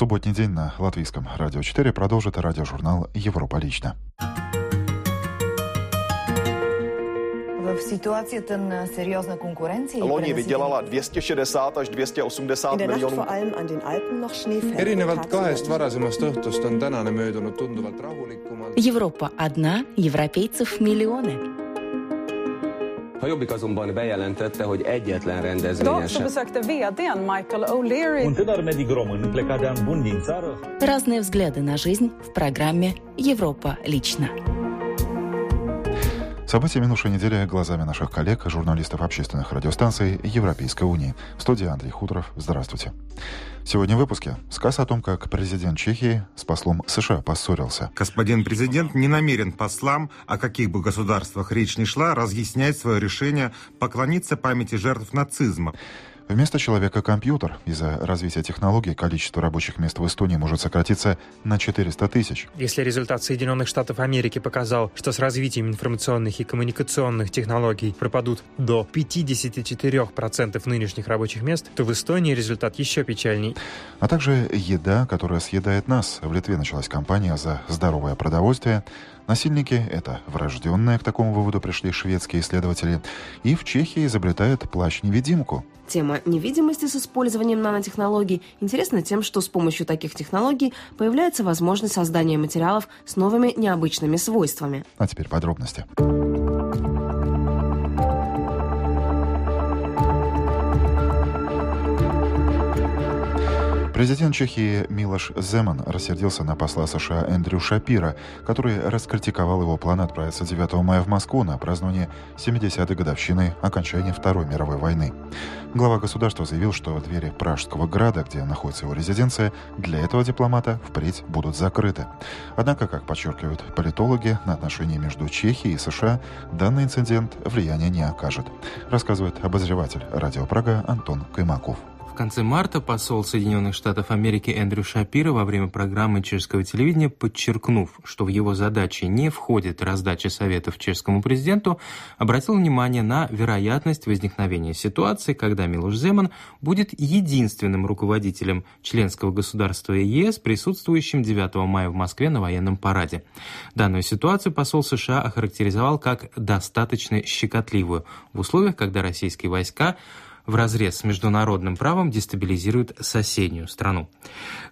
Субботний день на Латвийском радио 4 продолжит радиожурнал «Европа лично». V situaci ten seriózna konkurence. Loni vydělala 260 až 280 miljonů. erinevalt kahest varasemast õhtust on tänane möödunud tunduvalt rahulikumalt. Европа одна, европейцев миллионы. A Jobbik azonban bejelentette, hogy egyetlen rendezvényen sem. Разные взгляды на жизнь в программе «Европа лично». События минувшей недели глазами наших коллег, журналистов общественных радиостанций Европейской Унии. В студии Андрей Хуторов. Здравствуйте. Сегодня в выпуске сказ о том, как президент Чехии с послом США поссорился. Господин президент не намерен послам, о каких бы государствах речь ни шла, разъяснять свое решение поклониться памяти жертв нацизма. Вместо человека компьютер. Из-за развития технологий количество рабочих мест в Эстонии может сократиться на 400 тысяч. Если результат Соединенных Штатов Америки показал, что с развитием информационных и коммуникационных технологий пропадут до 54% нынешних рабочих мест, то в Эстонии результат еще печальней. А также еда, которая съедает нас. В Литве началась кампания за здоровое продовольствие. Насильники – это врожденные, к такому выводу пришли шведские исследователи. И в Чехии изобретают плащ-невидимку. Тема невидимости с использованием нанотехнологий интересна тем, что с помощью таких технологий появляется возможность создания материалов с новыми необычными свойствами. А теперь подробности. Президент Чехии Милош Земан рассердился на посла США Эндрю Шапира, который раскритиковал его план отправиться 9 мая в Москву на празднование 70-й годовщины окончания Второй мировой войны. Глава государства заявил, что двери Пражского града, где находится его резиденция, для этого дипломата впредь будут закрыты. Однако, как подчеркивают политологи, на отношения между Чехией и США данный инцидент влияния не окажет, рассказывает обозреватель радио Прага Антон Каймаков. В конце марта посол Соединенных Штатов Америки Эндрю Шапиро во время программы чешского телевидения, подчеркнув, что в его задачи не входит раздача советов чешскому президенту, обратил внимание на вероятность возникновения ситуации, когда Милош Земан будет единственным руководителем членского государства ЕС, присутствующим 9 мая в Москве на военном параде. Данную ситуацию посол США охарактеризовал как достаточно щекотливую в условиях, когда российские войска в разрез с международным правом дестабилизирует соседнюю страну.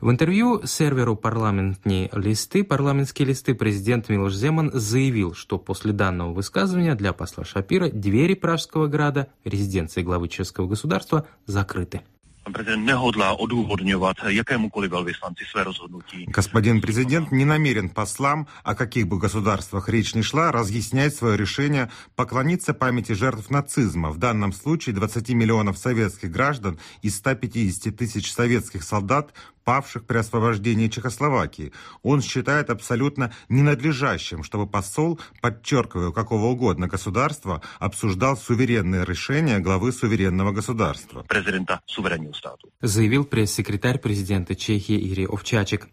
В интервью серверу «Парламентные листы» «Парламентские листы» президент Милош Земан заявил, что после данного высказывания для посла Шапира двери Пражского града, резиденции главы чешского государства, закрыты. Prezident nehodlá odůvodňovat jakémukoliv velvyslanci své rozhodnutí. Господин президент не намерен послам, о каких бы государствах речь ни шла, разъяснять свое решение поклониться памяти жертв нацизма, в данном случае 20 миллионов советских граждан и 150 тысяч советских солдат, павших при освобождении Чехословакии. Он считает абсолютно ненадлежащим, чтобы посол, подчеркивая какого угодно государства, обсуждал суверенные решения главы суверенного государства. Заявил пресс-секретарь президента Чехии Ири Овчачек.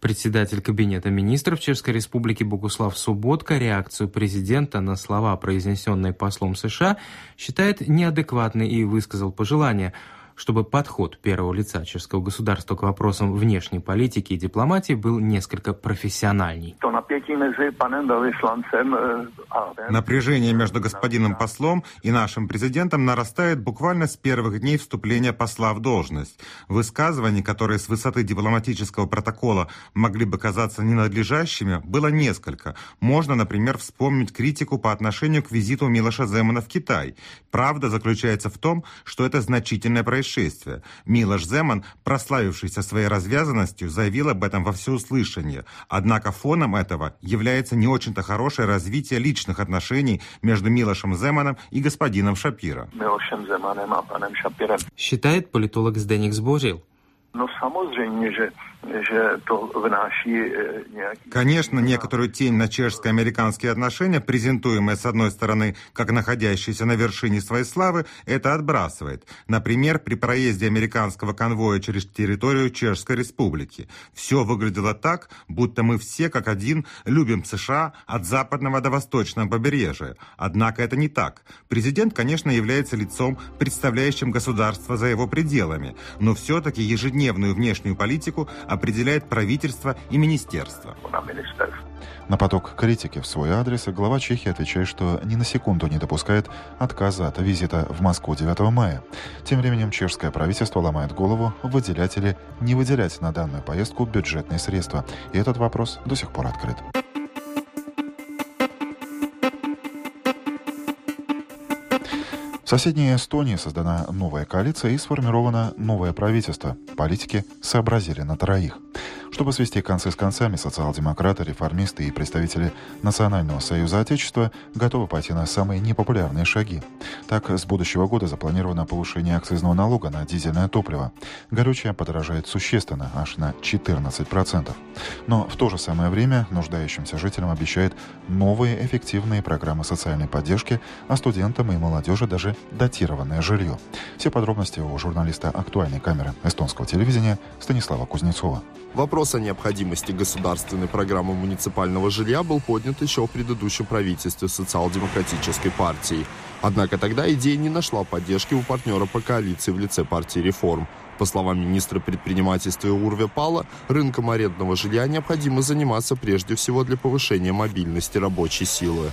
Председатель Кабинета министров Чешской Республики Богуслав Субботка реакцию президента на слова, произнесенные послом США, считает неадекватной и высказал пожелание – чтобы подход первого лица чешского государства к вопросам внешней политики и дипломатии был несколько профессиональней. Напряжение между господином послом и нашим президентом нарастает буквально с первых дней вступления посла в должность. Высказываний, которые с высоты дипломатического протокола могли бы казаться ненадлежащими, было несколько. Можно, например, вспомнить критику по отношению к визиту Милоша Земана в Китай. Правда заключается в том, что это значительное происшествие. Милош Земан, прославившийся своей развязанностью, заявил об этом во всеуслышание. Однако фоном этого является не очень-то хорошее развитие личных отношений между Милошем Земаном и господином Шапиро. Считает политолог Сденикс Божил. No samozřejmě, že, nějaký... Конечно, некоторую тень на чешско-американские отношения, презентуемые с одной стороны как находящиеся на вершине своей славы, это отбрасывает. Например, при проезде американского конвоя через территорию Чешской Республики. Все выглядело так, будто мы все как один любим США от западного до восточного побережья. Однако это не так. Президент, конечно, является лицом, представляющим государство за его пределами, но все-таки повседневную внешнюю политику определяет правительство и министерство. На поток критики в свой адрес глава Чехии отвечает, что ни на секунду не допускает отказа от визита в Москву 9 мая. Тем временем чешское правительство ломает голову, выделять или не выделять на данную поездку бюджетные средства. И этот вопрос до сих пор открыт. Соседней Эстонии создана новая коалиция и сформировано новое правительство. Политики сообразили на троих. Чтобы свести концы с концами, социал-демократы, реформисты и представители Национального союза Отечества готовы пойти на самые непопулярные шаги. Так, с будущего года запланировано повышение акцизного налога на дизельное топливо. Горючее подорожает существенно, аж на 14%. Но в то же самое время нуждающимся жителям обещают новые эффективные программы социальной поддержки, а студентам и молодежи даже датированное жилье. Все подробности у журналиста актуальной камеры эстонского телевидения Станислава Кузнецова. Вопрос о необходимости государственной программы муниципального жилья был поднят еще в предыдущем правительстве социал-демократической партии. Однако тогда идея не нашла поддержки у партнера по коалиции в лице партии реформ. По словам министра предпринимательства Урве Пала, рынком арендного жилья необходимо заниматься прежде всего для повышения мобильности рабочей силы.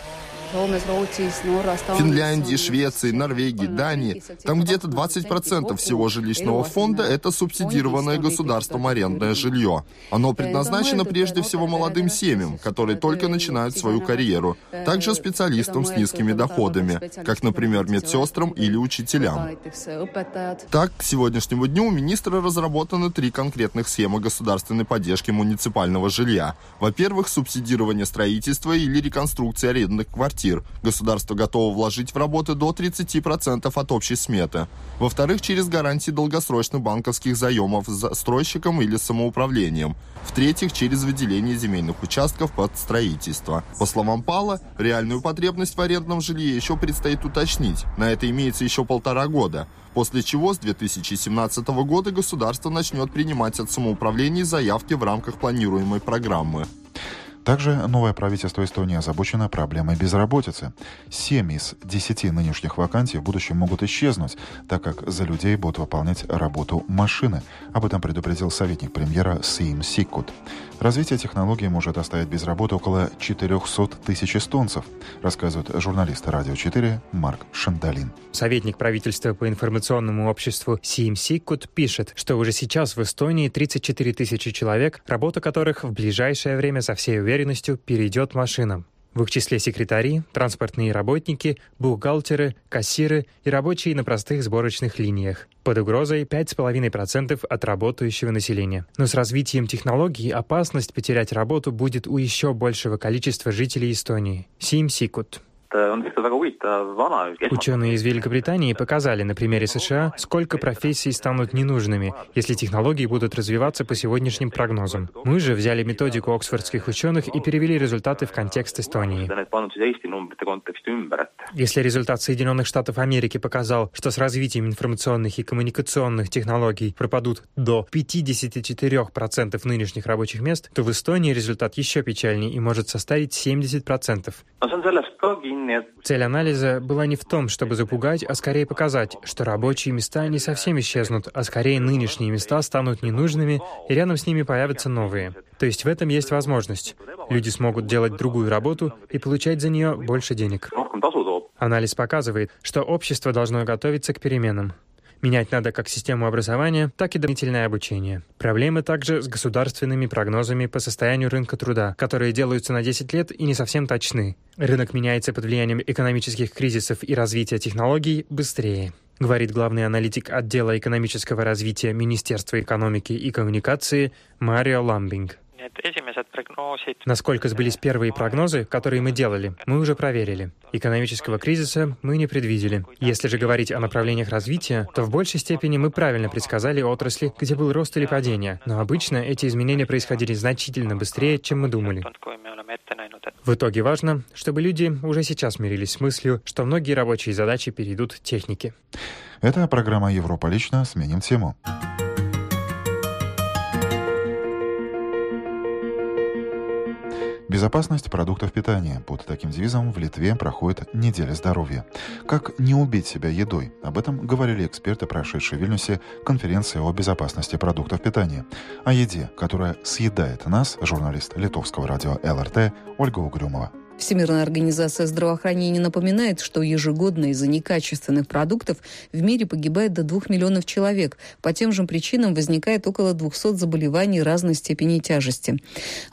Финляндии, Швеции, Норвегии, Дании. Там где-то 20% всего жилищного фонда – это субсидированное государством арендное жилье. Оно предназначено прежде всего молодым семьям, которые только начинают свою карьеру, также специалистам с низкими доходами, как, например, медсестрам или учителям. Так, к сегодняшнему дню у министра разработаны три конкретных схемы государственной поддержки муниципального жилья. Во-первых, субсидирование строительства или реконструкции арендных квартир квартир. Государство готово вложить в работы до 30% от общей сметы. Во-вторых, через гарантии долгосрочных банковских заемов застройщикам или самоуправлением. В-третьих, через выделение земельных участков под строительство. По словам Пала, реальную потребность в арендном жилье еще предстоит уточнить. На это имеется еще полтора года. После чего с 2017 года государство начнет принимать от самоуправлений заявки в рамках планируемой программы. Также новое правительство Эстонии озабочено проблемой безработицы. Семь из десяти нынешних вакансий в будущем могут исчезнуть, так как за людей будут выполнять работу машины. Об этом предупредил советник премьера Сим Сиккут. Развитие технологий может оставить без работы около 400 тысяч эстонцев, рассказывает журналист «Радио 4» Марк Шандалин. Советник правительства по информационному обществу Сим Сиккут пишет, что уже сейчас в Эстонии 34 тысячи человек, работа которых в ближайшее время со всей уверенностью перейдет машинам. В их числе секретари, транспортные работники, бухгалтеры, кассиры и рабочие на простых сборочных линиях. Под угрозой 5,5% от работающего населения. Но с развитием технологий опасность потерять работу будет у еще большего количества жителей Эстонии. Сим Сикут. Ученые из Великобритании показали на примере США, сколько профессий станут ненужными, если технологии будут развиваться по сегодняшним прогнозам. Мы же взяли методику оксфордских ученых и перевели результаты в контекст Эстонии. Если результат Соединенных Штатов Америки показал, что с развитием информационных и коммуникационных технологий пропадут до 54% нынешних рабочих мест, то в Эстонии результат еще печальнее и может составить 70%. Цель анализа была не в том, чтобы запугать, а скорее показать, что рабочие места не совсем исчезнут, а скорее нынешние места станут ненужными, и рядом с ними появятся новые. То есть в этом есть возможность. Люди смогут делать другую работу и получать за нее больше денег. Анализ показывает, что общество должно готовиться к переменам. Менять надо как систему образования, так и дополнительное обучение. Проблемы также с государственными прогнозами по состоянию рынка труда, которые делаются на 10 лет и не совсем точны. Рынок меняется под влиянием экономических кризисов и развития технологий быстрее говорит главный аналитик отдела экономического развития Министерства экономики и коммуникации Марио Ламбинг. Насколько сбылись первые прогнозы, которые мы делали, мы уже проверили. Экономического кризиса мы не предвидели. Если же говорить о направлениях развития, то в большей степени мы правильно предсказали отрасли, где был рост или падение. Но обычно эти изменения происходили значительно быстрее, чем мы думали. В итоге важно, чтобы люди уже сейчас мирились с мыслью, что многие рабочие задачи перейдут технике. Это программа «Европа лично». Сменим тему. Безопасность продуктов питания. Под таким девизом в Литве проходит неделя здоровья. Как не убить себя едой? Об этом говорили эксперты, прошедшие в Вильнюсе конференции о безопасности продуктов питания. О еде, которая съедает нас, журналист литовского радио ЛРТ Ольга Угрюмова. Всемирная организация здравоохранения напоминает, что ежегодно из-за некачественных продуктов в мире погибает до 2 миллионов человек. По тем же причинам возникает около 200 заболеваний разной степени тяжести.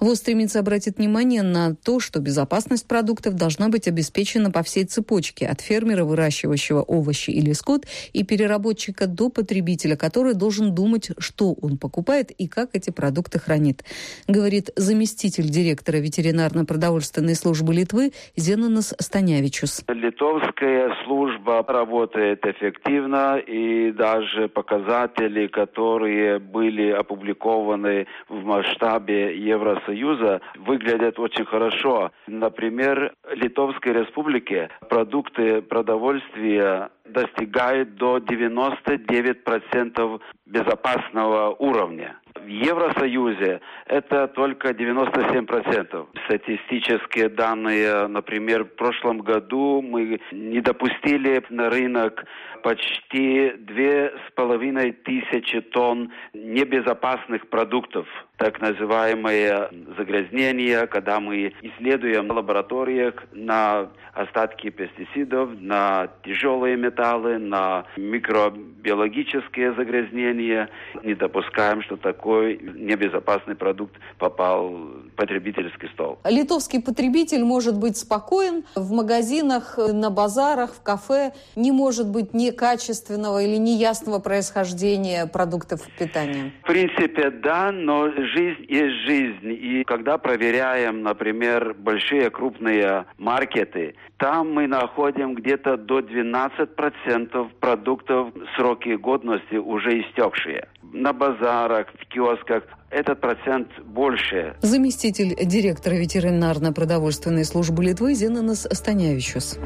ВОЗ стремится обратить внимание на то, что безопасность продуктов должна быть обеспечена по всей цепочке, от фермера, выращивающего овощи или скот, и переработчика до потребителя, который должен думать, что он покупает и как эти продукты хранит, говорит заместитель директора ветеринарно-продовольственной службы Литвы Зенонас Станявичус. Литовская служба работает эффективно, и даже показатели, которые были опубликованы в масштабе Евросоюза, выглядят очень хорошо. Например, Литовской Республике продукты продовольствия достигают до 99% безопасного уровня. В Евросоюзе это только 97%. Статистические данные, например, в прошлом году мы не допустили на рынок почти две с половиной тысячи тонн небезопасных продуктов, так называемые загрязнения, когда мы исследуем в лабораториях на остатки пестицидов, на тяжелые металлы, на микробиологические загрязнения. Не допускаем, что такой небезопасный продукт попал в потребительский стол. Литовский потребитель может быть спокоен в магазинах, на базарах, в кафе, не может быть некачественного или неясного происхождения продуктов питания. В принципе, да, но жизнь есть жизнь. И когда проверяем, например, большие крупные маркеты, там мы находим где-то до 12% продуктов сроки годности уже истекшие. На базарах, в киосках этот процент больше. Заместитель директора ветеринарно-продовольственной службы Литвы Зенонас Станявичус.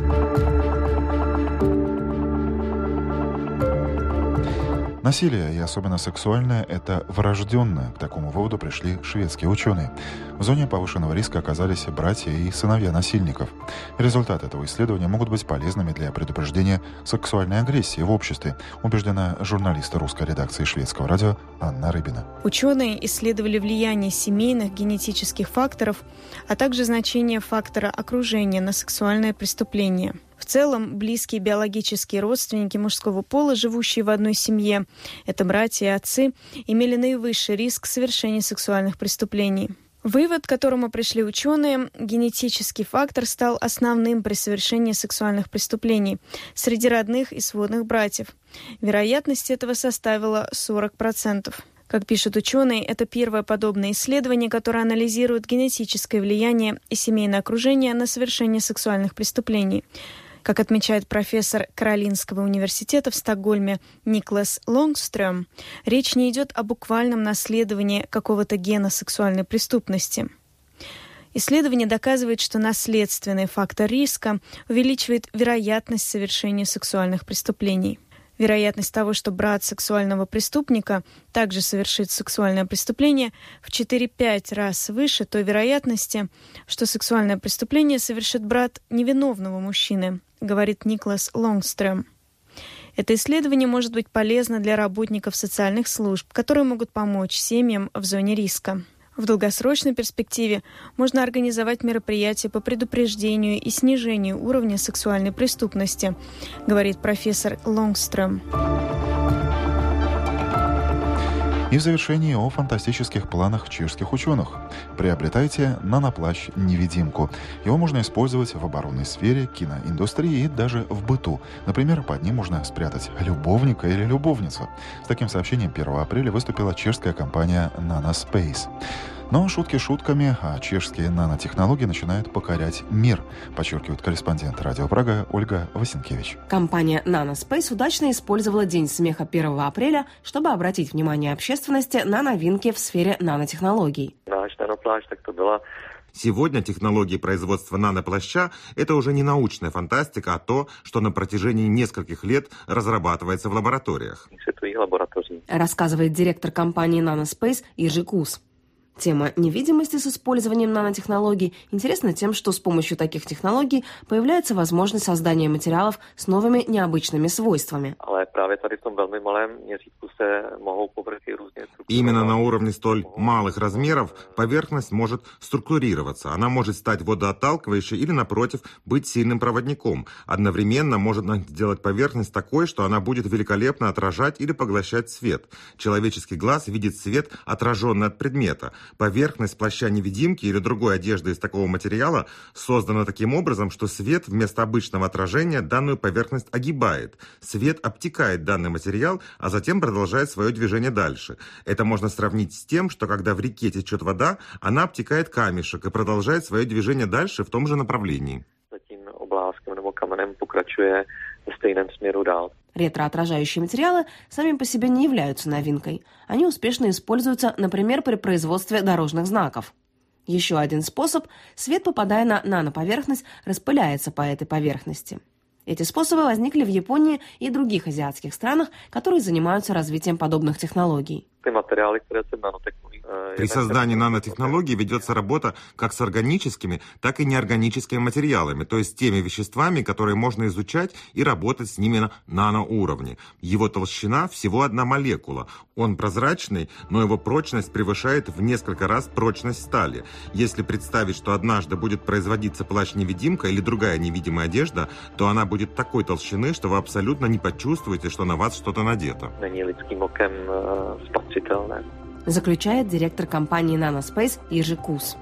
Насилие, и особенно сексуальное, это врожденное. К такому выводу пришли шведские ученые. В зоне повышенного риска оказались братья и сыновья насильников. Результаты этого исследования могут быть полезными для предупреждения сексуальной агрессии в обществе, убеждена журналист русской редакции шведского радио Анна Рыбина. Ученые исследовали влияние семейных генетических факторов, а также значение фактора окружения на сексуальное преступление – в целом, близкие биологические родственники мужского пола, живущие в одной семье, это братья и отцы, имели наивысший риск совершения сексуальных преступлений. Вывод, к которому пришли ученые, генетический фактор стал основным при совершении сексуальных преступлений среди родных и сводных братьев. Вероятность этого составила 40%. Как пишут ученые, это первое подобное исследование, которое анализирует генетическое влияние и семейное окружение на совершение сексуальных преступлений. Как отмечает профессор Каролинского университета в Стокгольме Никлас Лонгстрöm, речь не идет о буквальном наследовании какого-то гена сексуальной преступности. Исследование доказывает, что наследственный фактор риска увеличивает вероятность совершения сексуальных преступлений. Вероятность того, что брат сексуального преступника также совершит сексуальное преступление, в 4-5 раз выше той вероятности, что сексуальное преступление совершит брат невиновного мужчины, говорит Никлас Лонгстрöm. Это исследование может быть полезно для работников социальных служб, которые могут помочь семьям в зоне риска. В долгосрочной перспективе можно организовать мероприятия по предупреждению и снижению уровня сексуальной преступности, говорит профессор Лонгстрöm. И в завершении о фантастических планах чешских ученых. Приобретайте наноплащ-невидимку. Его можно использовать в оборонной сфере, киноиндустрии и даже в быту. Например, под ним можно спрятать любовника или любовницу. С таким сообщением 1 апреля выступила чешская компания Nanospace. Но шутки шутками, а чешские нанотехнологии начинают покорять мир, подчеркивает корреспондент Радио Прага Ольга Васенкевич. Компания Nanospace удачно использовала День смеха 1 апреля, чтобы обратить внимание общественности на новинки в сфере нанотехнологий. Сегодня технологии производства наноплаща – это уже не научная фантастика, а то, что на протяжении нескольких лет разрабатывается в лабораториях. Рассказывает директор компании Nanospace Иржи Кус. Тема невидимости с использованием нанотехнологий интересна тем, что с помощью таких технологий появляется возможность создания материалов с новыми необычными свойствами. Именно на уровне столь малых размеров поверхность может структурироваться. Она может стать водоотталкивающей или, напротив, быть сильным проводником. Одновременно может сделать поверхность такой, что она будет великолепно отражать или поглощать свет. Человеческий глаз видит свет, отраженный от предмета. Поверхность плаща-невидимки или другой одежды из такого материала создана таким образом, что свет вместо обычного отражения данную поверхность огибает. Свет обтекает данный материал, а затем продолжает свое движение дальше. Это можно сравнить с тем, что когда в реке течет вода, она обтекает камешек и продолжает свое движение дальше в том же направлении. Ретроотражающие материалы сами по себе не являются новинкой. Они успешно используются, например, при производстве дорожных знаков. Еще один способ – свет, попадая на наноповерхность, распыляется по этой поверхности. Эти способы возникли в Японии и других азиатских странах, которые занимаются развитием подобных технологий. При создании нанотехнологий ведется работа как с органическими, так и неорганическими материалами, то есть теми веществами, которые можно изучать и работать с ними на наноуровне. Его толщина всего одна молекула. Он прозрачный, но его прочность превышает в несколько раз прочность стали. Если представить, что однажды будет производиться плащ-невидимка или другая невидимая одежда, то она будет такой толщины, что вы абсолютно не почувствуете, что на вас что-то надето заключает директор компании Nanospace Ежи Кус.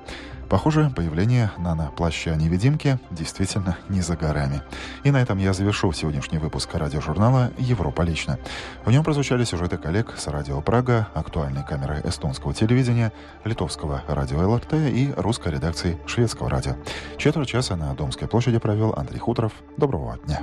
Похоже, появление нано-плаща-невидимки действительно не за горами. И на этом я завершу сегодняшний выпуск радиожурнала «Европа лично». В нем прозвучали сюжеты коллег с радио Прага, актуальной камеры эстонского телевидения, литовского радио ЛРТ и русской редакции шведского радио. Четверть часа на Домской площади провел Андрей Хуторов. Доброго дня.